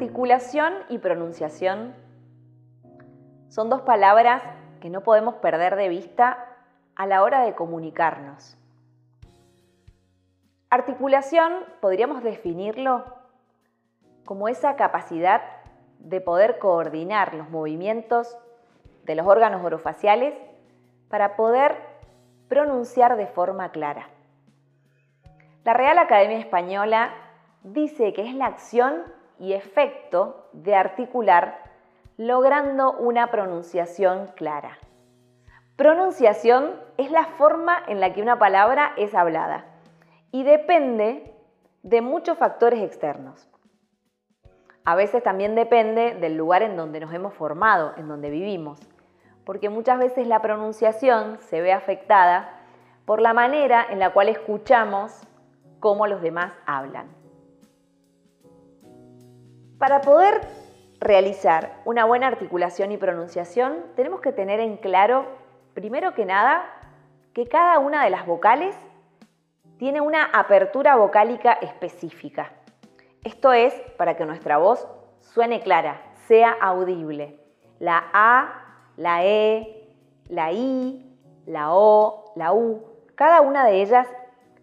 Articulación y pronunciación son dos palabras que no podemos perder de vista a la hora de comunicarnos. Articulación podríamos definirlo como esa capacidad de poder coordinar los movimientos de los órganos orofaciales para poder pronunciar de forma clara. La Real Academia Española dice que es la acción y efecto de articular logrando una pronunciación clara. Pronunciación es la forma en la que una palabra es hablada y depende de muchos factores externos. A veces también depende del lugar en donde nos hemos formado, en donde vivimos, porque muchas veces la pronunciación se ve afectada por la manera en la cual escuchamos cómo los demás hablan. Para poder realizar una buena articulación y pronunciación, tenemos que tener en claro, primero que nada, que cada una de las vocales tiene una apertura vocálica específica. Esto es para que nuestra voz suene clara, sea audible. La A, la E, la I, la O, la U, cada una de ellas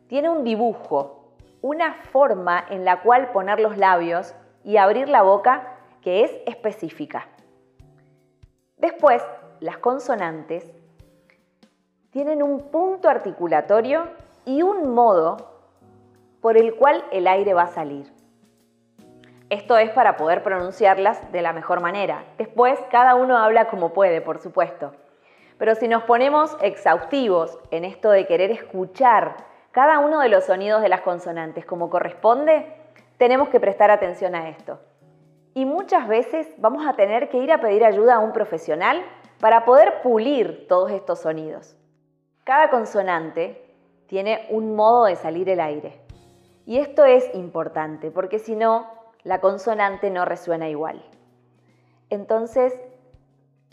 tiene un dibujo, una forma en la cual poner los labios y abrir la boca que es específica. Después, las consonantes tienen un punto articulatorio y un modo por el cual el aire va a salir. Esto es para poder pronunciarlas de la mejor manera. Después, cada uno habla como puede, por supuesto. Pero si nos ponemos exhaustivos en esto de querer escuchar cada uno de los sonidos de las consonantes como corresponde, tenemos que prestar atención a esto y muchas veces vamos a tener que ir a pedir ayuda a un profesional para poder pulir todos estos sonidos. Cada consonante tiene un modo de salir el aire. Y esto es importante porque si no, la consonante no resuena igual. Entonces,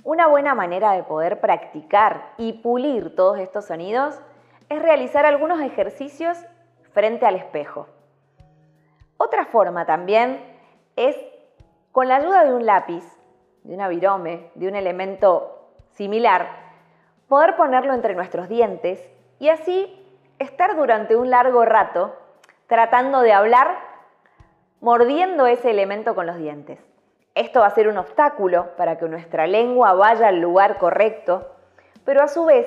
una buena manera de poder practicar y pulir todos estos sonidos es realizar algunos ejercicios frente al espejo. Otra forma también es con la ayuda de un lápiz, de una virome, de un elemento similar, poder ponerlo entre nuestros dientes y así estar durante un largo rato tratando de hablar mordiendo ese elemento con los dientes. Esto va a ser un obstáculo para que nuestra lengua vaya al lugar correcto, pero a su vez,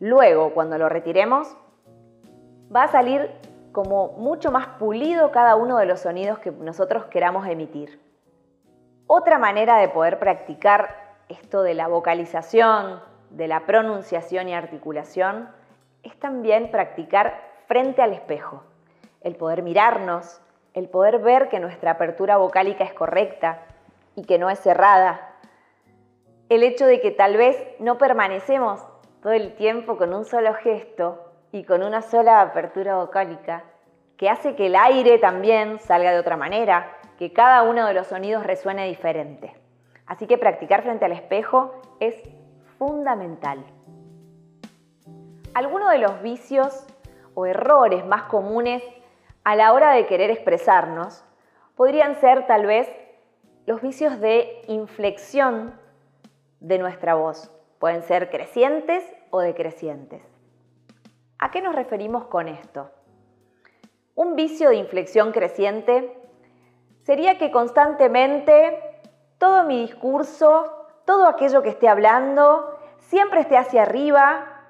luego cuando lo retiremos, va a salir como mucho más pulido cada uno de los sonidos que nosotros queramos emitir. Otra manera de poder practicar esto de la vocalización, de la pronunciación y articulación, es también practicar frente al espejo. El poder mirarnos, el poder ver que nuestra apertura vocálica es correcta y que no es cerrada. El hecho de que tal vez no permanecemos todo el tiempo con un solo gesto y con una sola apertura vocálica, que hace que el aire también salga de otra manera, que cada uno de los sonidos resuene diferente. Así que practicar frente al espejo es fundamental. Algunos de los vicios o errores más comunes a la hora de querer expresarnos podrían ser tal vez los vicios de inflexión de nuestra voz. Pueden ser crecientes o decrecientes. ¿A qué nos referimos con esto? Un vicio de inflexión creciente sería que constantemente todo mi discurso, todo aquello que esté hablando, siempre esté hacia arriba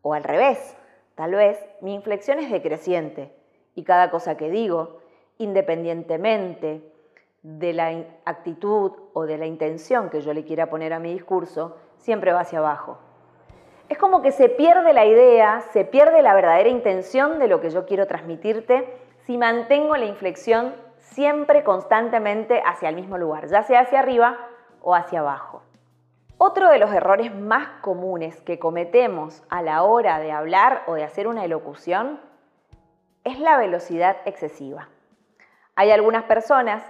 o al revés. Tal vez mi inflexión es decreciente y cada cosa que digo, independientemente de la actitud o de la intención que yo le quiera poner a mi discurso, siempre va hacia abajo. Es como que se pierde la idea, se pierde la verdadera intención de lo que yo quiero transmitirte si mantengo la inflexión siempre constantemente hacia el mismo lugar, ya sea hacia arriba o hacia abajo. Otro de los errores más comunes que cometemos a la hora de hablar o de hacer una elocución es la velocidad excesiva. Hay algunas personas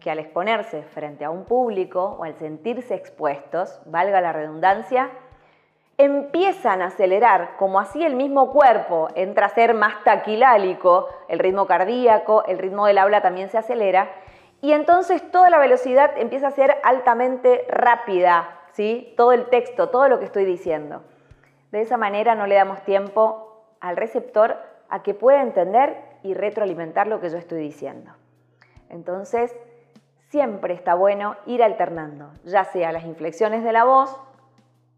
que al exponerse frente a un público o al sentirse expuestos, valga la redundancia, empiezan a acelerar, como así el mismo cuerpo entra a ser más taquilálico, el ritmo cardíaco, el ritmo del habla también se acelera, y entonces toda la velocidad empieza a ser altamente rápida, ¿sí? Todo el texto, todo lo que estoy diciendo. De esa manera no le damos tiempo al receptor a que pueda entender y retroalimentar lo que yo estoy diciendo. Entonces, siempre está bueno ir alternando, ya sea las inflexiones de la voz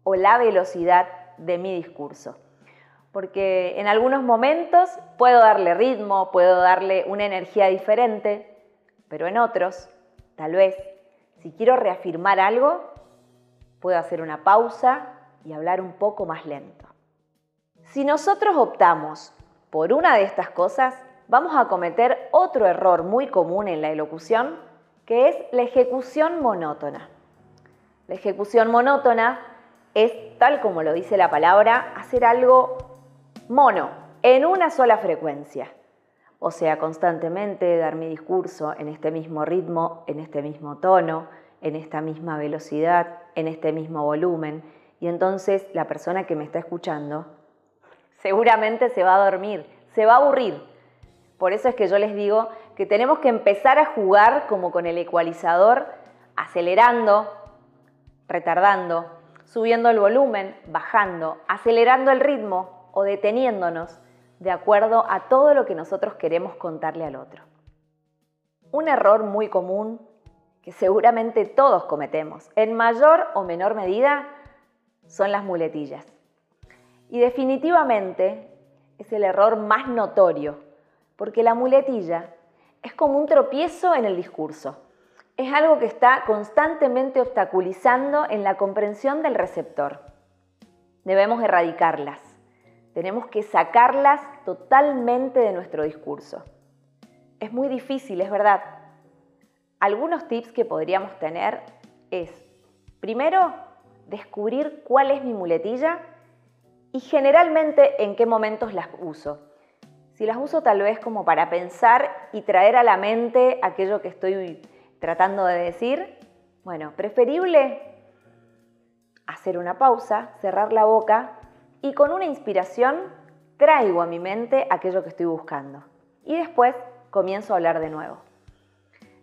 o la velocidad de mi discurso. Porque en algunos momentos puedo darle ritmo, puedo darle una energía diferente, pero en otros, tal vez, si quiero reafirmar algo, puedo hacer una pausa y hablar un poco más lento. Si nosotros optamos por una de estas cosas, vamos a cometer otro error muy común en la elocución, que es la ejecución monótona. La ejecución monótona es, tal como lo dice la palabra, hacer algo mono, en una sola frecuencia. O sea, constantemente dar mi discurso en este mismo ritmo, en este mismo tono, en esta misma velocidad, en este mismo volumen. Y entonces la persona que me está escuchando seguramente se va a dormir, se va a aburrir. Por eso es que yo les digo que tenemos que empezar a jugar como con el ecualizador, acelerando, retardando, subiendo el volumen, bajando, acelerando el ritmo o deteniéndonos de acuerdo a todo lo que nosotros queremos contarle al otro. Un error muy común que seguramente todos cometemos, en mayor o menor medida, son las muletillas. Y definitivamente es el error más notorio, porque la muletilla es como un tropiezo en el discurso. Es algo que está constantemente obstaculizando en la comprensión del receptor. Debemos erradicarlas. Tenemos que sacarlas totalmente de nuestro discurso. Es muy difícil, es verdad. Algunos tips que podríamos tener es, primero, descubrir cuál es mi muletilla y generalmente en qué momentos las uso. Si las uso tal vez como para pensar y traer a la mente aquello que estoy tratando de decir, bueno, preferible hacer una pausa, cerrar la boca y con una inspiración traigo a mi mente aquello que estoy buscando. Y después comienzo a hablar de nuevo.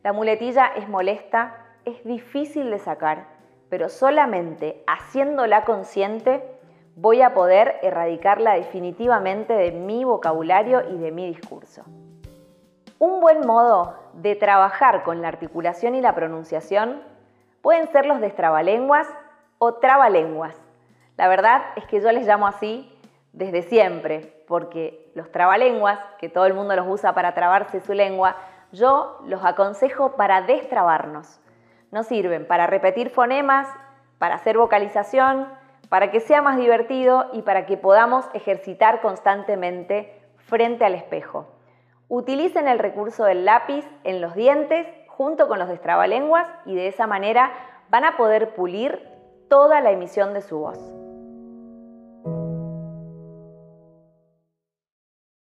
La muletilla es molesta, es difícil de sacar, pero solamente haciéndola consciente voy a poder erradicarla definitivamente de mi vocabulario y de mi discurso. Un buen modo de trabajar con la articulación y la pronunciación pueden ser los destrabalenguas o trabalenguas. La verdad es que yo les llamo así desde siempre, porque los trabalenguas, que todo el mundo los usa para trabarse su lengua, yo los aconsejo para destrabarnos. No sirven para repetir fonemas, para hacer vocalización, para que sea más divertido y para que podamos ejercitar constantemente frente al espejo. Utilicen el recurso del lápiz en los dientes junto con los destrabalenguas y de esa manera van a poder pulir toda la emisión de su voz.